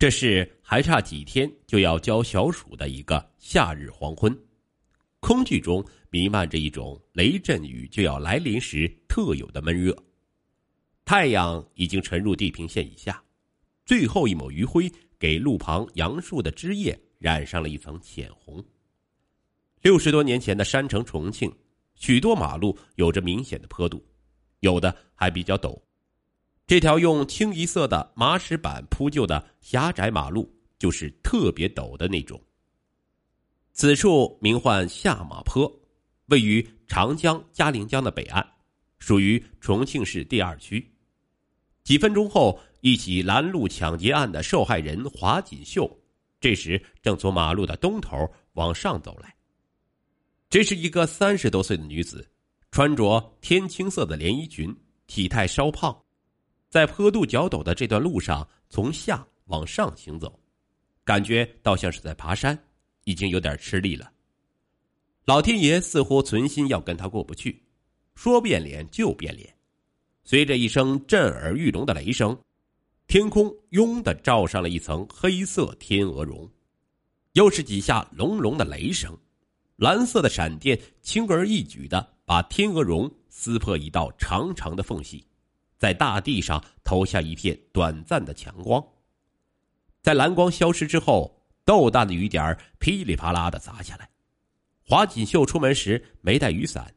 这是还差几天就要交小暑的一个夏日黄昏，空气中弥漫着一种雷阵雨就要来临时特有的闷热。太阳已经沉入地平线以下，最后一抹余晖给路旁杨树的枝叶染上了一层浅红。六十多年前的山城重庆，许多马路有着明显的坡度，有的还比较陡。这条用清一色的麻石板铺就的狭窄马路，就是特别陡的那种。此处名唤下马坡，位于长江嘉陵江的北岸，属于重庆市第二区。几分钟后，一起拦路抢劫案的受害人华锦绣，这时正从马路的东头往上走来。这是一个三十多岁的女子，穿着天青色的连衣裙，体态稍胖。在坡度较陡的这段路上，从下往上行走，感觉倒像是在爬山，已经有点吃力了。老天爷似乎存心要跟他过不去，说变脸就变脸。随着一声震耳欲聋的雷声，天空拥的罩上了一层黑色天鹅绒，又是几下隆隆的雷声，蓝色的闪电轻而易举的把天鹅绒撕破一道长长的缝隙。在大地上投下一片短暂的强光，在蓝光消失之后，豆大的雨点噼里啪啦的砸下来。华锦绣出门时没带雨伞，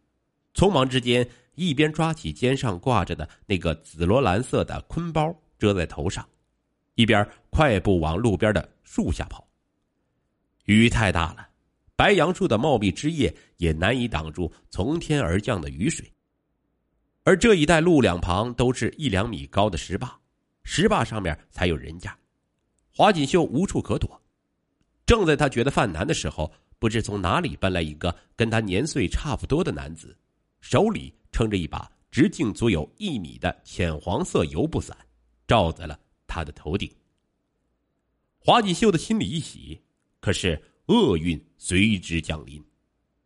匆忙之间一边抓起肩上挂着的那个紫罗兰色的坤包遮在头上，一边快步往路边的树下跑。雨太大了，白杨树的茂密枝叶也难以挡住从天而降的雨水。而这一带路两旁都是一两米高的石坝，石坝上面才有人家。华锦绣无处可躲，正在他觉得犯难的时候，不知从哪里奔来一个跟他年岁差不多的男子，手里撑着一把直径足有一米的浅黄色油布伞，罩在了他的头顶。华锦绣的心里一喜，可是厄运随之降临，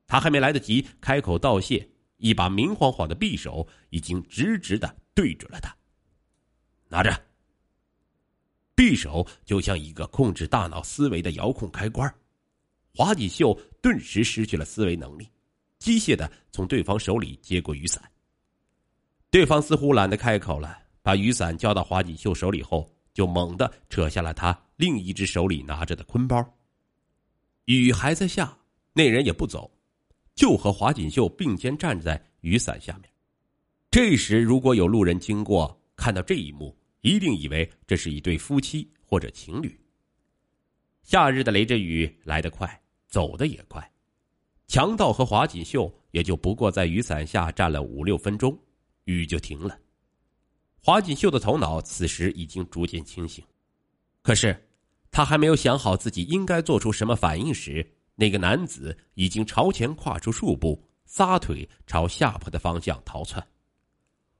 他还没来得及开口道谢。一把明晃晃的匕首已经直直的对准了他。拿着。匕首就像一个控制大脑思维的遥控开关，华锦绣顿时失去了思维能力，机械的从对方手里接过雨伞。对方似乎懒得开口了，把雨伞交到华锦绣手里后，就猛地扯下了他另一只手里拿着的坤包。雨还在下，那人也不走。就和华锦绣并肩站在雨伞下面。这时，如果有路人经过，看到这一幕，一定以为这是一对夫妻或者情侣。夏日的雷阵雨来得快，走得也快。强盗和华锦绣也就不过在雨伞下站了五六分钟，雨就停了。华锦绣的头脑此时已经逐渐清醒，可是他还没有想好自己应该做出什么反应时。那个男子已经朝前跨出数步，撒腿朝下坡的方向逃窜。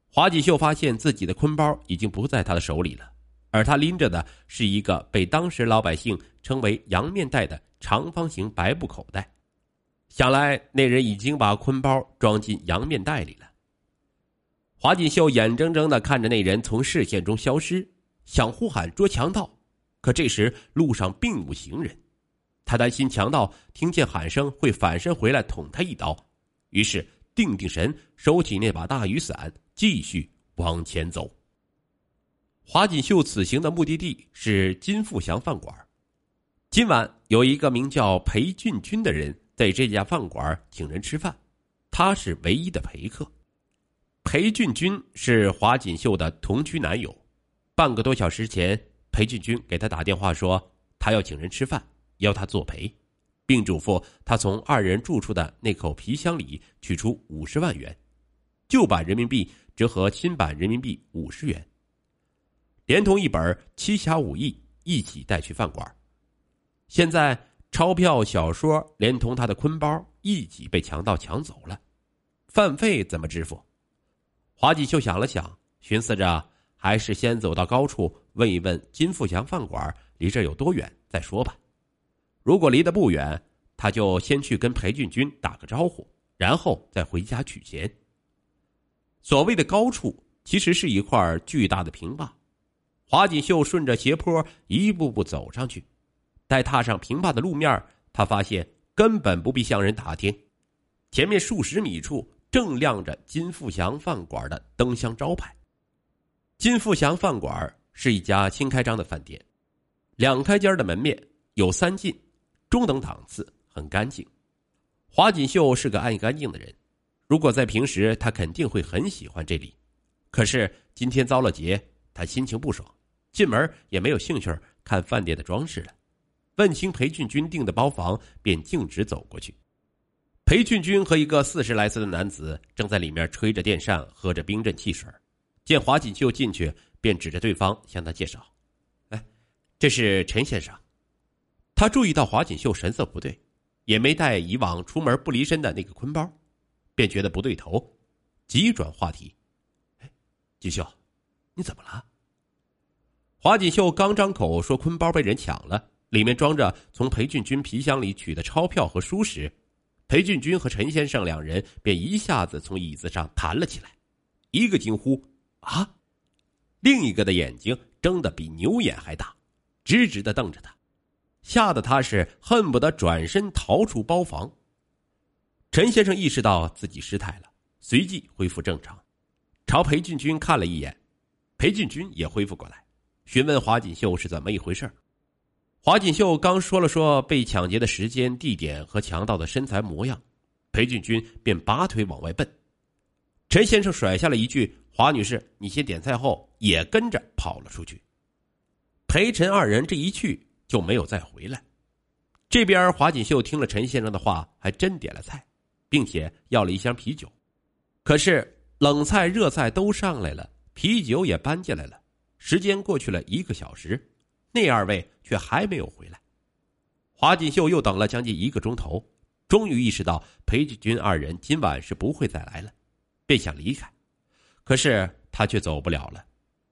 华锦绣发现自己的坤包已经不在他的手里了，而他拎着的是一个被当时老百姓称为“洋面袋”的长方形白布口袋。想来那人已经把坤包装进洋面袋里了。华锦绣眼睁睁的看着那人从视线中消失，想呼喊捉强盗，可这时路上并无行人。他担心强盗听见喊声会反身回来捅他一刀，于是定定神，收起那把大雨伞，继续往前走。华锦绣此行的目的地是金富祥饭馆。今晚有一个名叫裴俊军的人在这家饭馆请人吃饭，他是唯一的陪客。裴俊军是华锦绣的同居男友。半个多小时前，裴俊军给他打电话说，他要请人吃饭。要他作陪，并嘱咐他从二人住处的那口皮箱里取出五十万元，旧版人民币折合新版人民币五十元，连同一本《七侠五义》一起带去饭馆。现在钞票、小说连同他的坤包一起被强盗抢走了，饭费怎么支付？华锦绣想了想，寻思着还是先走到高处问一问金富祥饭馆离这有多远再说吧。如果离得不远，他就先去跟裴俊军打个招呼，然后再回家取钱。所谓的高处，其实是一块巨大的平坝，华锦绣顺着斜坡一步步走上去，待踏上平坝的路面，他发现根本不必向人打听，前面数十米处正亮着金富祥饭馆的灯箱招牌。金富祥饭馆是一家新开张的饭店，两开间的门面有三进，中等档次，很干净。华锦绣是个爱干净的人，如果在平时，他肯定会很喜欢这里。可是今天遭了劫，他心情不爽，进门也没有兴趣看饭店的装饰了。问清裴俊军订的包房，便径直走过去。裴俊军和一个四十来岁的男子正在里面吹着电扇，喝着冰镇汽水。见华锦绣进去，便指着对方向他介绍：“哎，这是陈先生。”他注意到华锦绣神色不对，也没带以往出门不离身的那个坤包，便觉得不对头，急转话题：“，锦绣，你怎么了？”华锦绣刚张口说坤包被人抢了，里面装着从裴俊军皮箱里取的钞票和书时，裴俊军和陈先生两人便一下子从椅子上弹了起来，一个惊呼。啊！另一个的眼睛睁得比牛眼还大，直直的瞪着他，吓得他是恨不得转身逃出包房。陈先生意识到自己失态了，随即恢复正常，朝裴俊军看了一眼，裴俊军也恢复过来，询问华锦绣是怎么一回事华锦绣刚说了说被抢劫的时间、地点和强盗的身材模样，裴俊军便拔腿往外奔。陈先生甩下了一句。华女士，你先点菜后，也跟着跑了出去。裴陈二人这一去就没有再回来。这边华锦绣听了陈先生的话，还真点了菜，并且要了一箱啤酒。可是冷菜、热菜都上来了，啤酒也搬进来了。时间过去了一个小时，那二位却还没有回来。华锦绣又等了将近一个钟头，终于意识到裴志军二人今晚是不会再来了，便想离开。可是他却走不了了，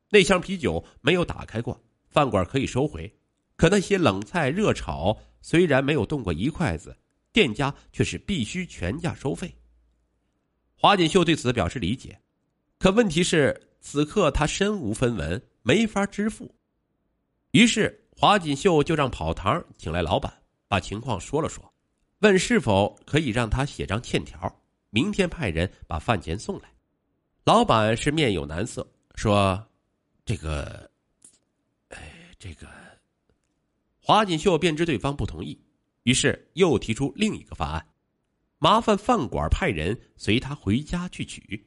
那箱啤酒没有打开过，饭馆可以收回，可那些冷菜热炒虽然没有动过一筷子，店家却是必须全价收费。华锦绣对此表示理解，可问题是此刻他身无分文，没法支付。于是华锦绣就让跑堂请来老板，把情况说了说，问是否可以让他写张欠条，明天派人把饭钱送来。老板是面有难色，说：“这个，哎，这个。”华锦绣便知对方不同意，于是又提出另一个方案：麻烦饭馆派人随他回家去取。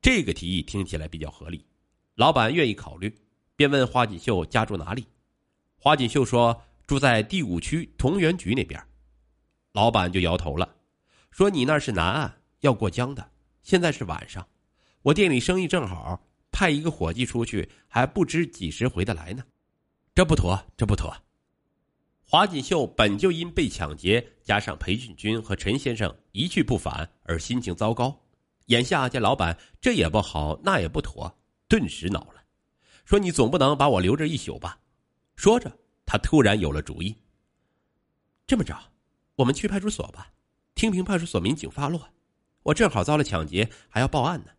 这个提议听起来比较合理，老板愿意考虑，便问华锦绣家住哪里。华锦绣说：“住在第五区同源局那边。”老板就摇头了，说：“你那是南岸，要过江的，现在是晚上。”我店里生意正好，派一个伙计出去，还不知几时回得来呢。这不妥，这不妥。华锦绣本就因被抢劫，加上裴俊军和陈先生一去不返而心情糟糕，眼下见老板这也不好，那也不妥，顿时恼了，说：“你总不能把我留这一宿吧？”说着，他突然有了主意。这么着，我们去派出所吧，听凭派出所民警发落。我正好遭了抢劫，还要报案呢。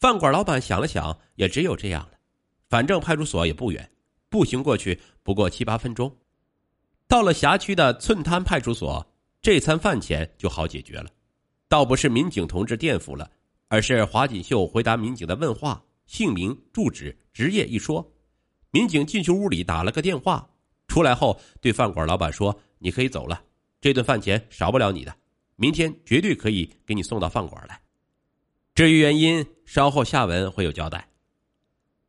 饭馆老板想了想，也只有这样了。反正派出所也不远，步行过去不过七八分钟。到了辖区的寸滩派出所，这餐饭钱就好解决了。倒不是民警同志垫付了，而是华锦绣回答民警的问话，姓名、住址、职业一说，民警进去屋里打了个电话，出来后对饭馆老板说：“你可以走了，这顿饭钱少不了你的，明天绝对可以给你送到饭馆来。”至于原因，稍后下文会有交代。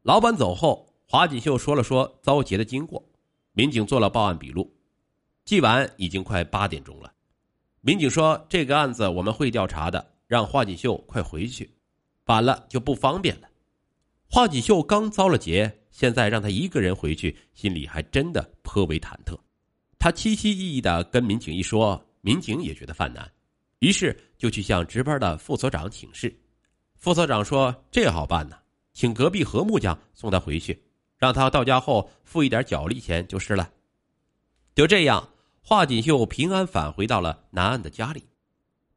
老板走后，华锦绣说了说遭劫的经过，民警做了报案笔录。记完已经快八点钟了，民警说这个案子我们会调查的，让华锦绣快回去，晚了就不方便了。华锦绣刚遭了劫，现在让他一个人回去，心里还真的颇为忐忑。他凄凄意意的跟民警一说，民警也觉得犯难，于是就去向值班的副所长请示。副所长说：“这好办呢，请隔壁何木匠送他回去，让他到家后付一点脚力钱就是了。”就这样，华锦绣平安返回到了南岸的家里。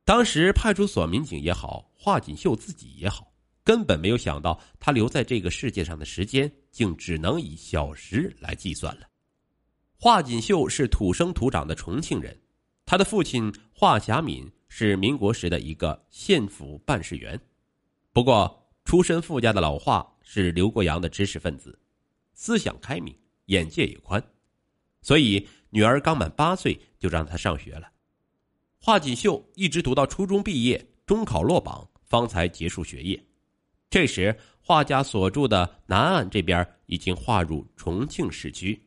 当时派出所民警也好，华锦绣自己也好，根本没有想到他留在这个世界上的时间竟只能以小时来计算了。华锦绣是土生土长的重庆人，他的父亲华霞敏是民国时的一个县府办事员。不过，出身富家的老华是刘国阳的知识分子，思想开明，眼界也宽，所以女儿刚满八岁就让她上学了。华锦绣一直读到初中毕业，中考落榜，方才结束学业。这时，画家所住的南岸这边已经划入重庆市区。